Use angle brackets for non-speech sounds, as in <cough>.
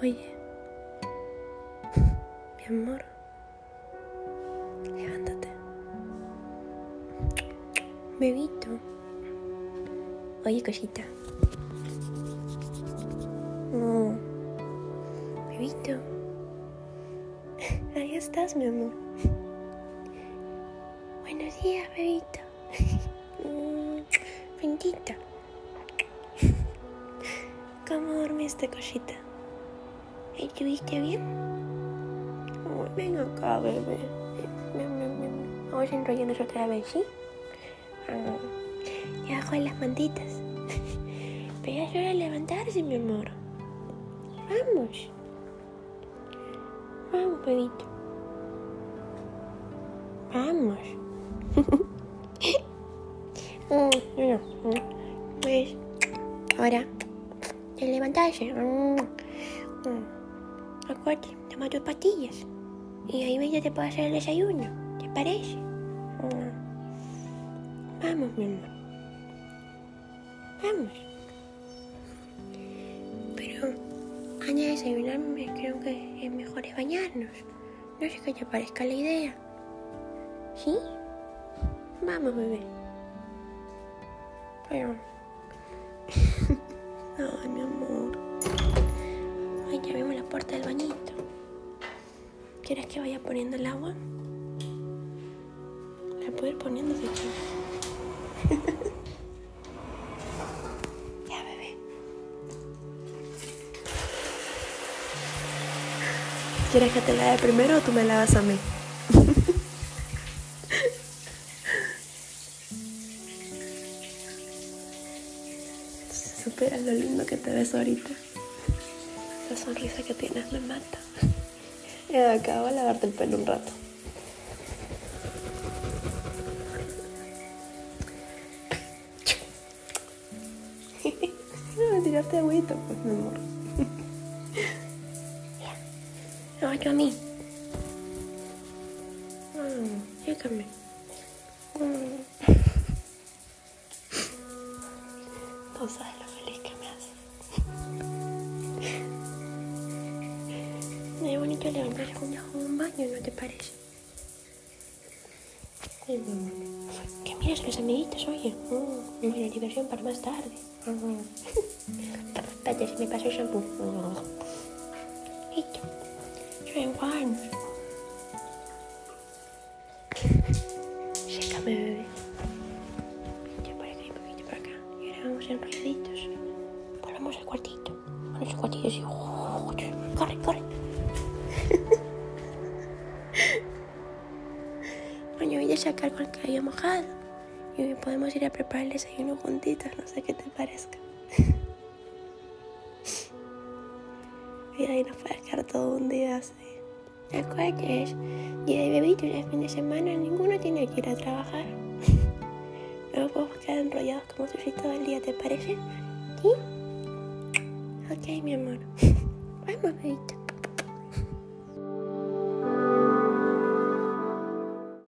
Oye, mi amor, levántate. Bebito. Oye, cosita. No. Bebito. Ahí estás, mi amor. Buenos días, bebito. Bendito. ¿Cómo dormiste, cosita? ¿Estuviste bien? Ven acá, bebé. Vamos a enrollarnos otra vez, ¿sí? Ah, Y abajo de las mantitas. <laughs> Pero ya es de levantarse, mi amor. Vamos. Vamos, bebito. Vamos. <laughs> Mm, mm. Pues, ahora, te levantarse. Acuérdate, toma tus pastillas. Y ahí ya te puedo hacer el desayuno. ¿Te parece? Mm. Vamos, mi amor. Vamos. Pero antes de desayunar, creo que es mejor es bañarnos. No sé qué te parezca la idea. ¿Sí? Vamos, bebé. Pero... <laughs> Ay, mi amor. ¿Quieres que vaya poniendo el agua? La puedo ir poniendo quieres. <laughs> ya, bebé. ¿Quieres que te lave primero o tú me lavas a mí? <laughs> Supera lo lindo que te ves ahorita. La sonrisa que tienes me mata. Ya acabo de lavarte el pelo un rato. <laughs> Voy a tirarte agüita, pues, mi amor. No, yo a mí. Déjame. No sabes lo feliz que me hace. Es bonito levantarse con un baño, ¿no te parece? Que miras los amiguitos, oye. Mm, buena diversión para más tarde. <laughs> Espérate, se me pasó el shampoo. Listo. Yo enjuagarnos. Sécame, bebé. Ya por acá y un poquito por acá. Y ahora vamos enrolladitos. Volvamos al cuartito. A nuestro cuartito así. Corre, corre. Sacar con el cabello mojado. Y podemos ir a preparar el desayuno juntitos. No sé qué te parezca. <laughs> Y ahí nos puede quedar todo un día así. Acuérdate, es día de bebito y el fin de semana ninguno tiene que ir a trabajar. <laughs> Luego podemos quedar enrollados como sushi todo el día, ¿te parece? ¿Sí? Ok, mi amor. <laughs> Vamos, bebito.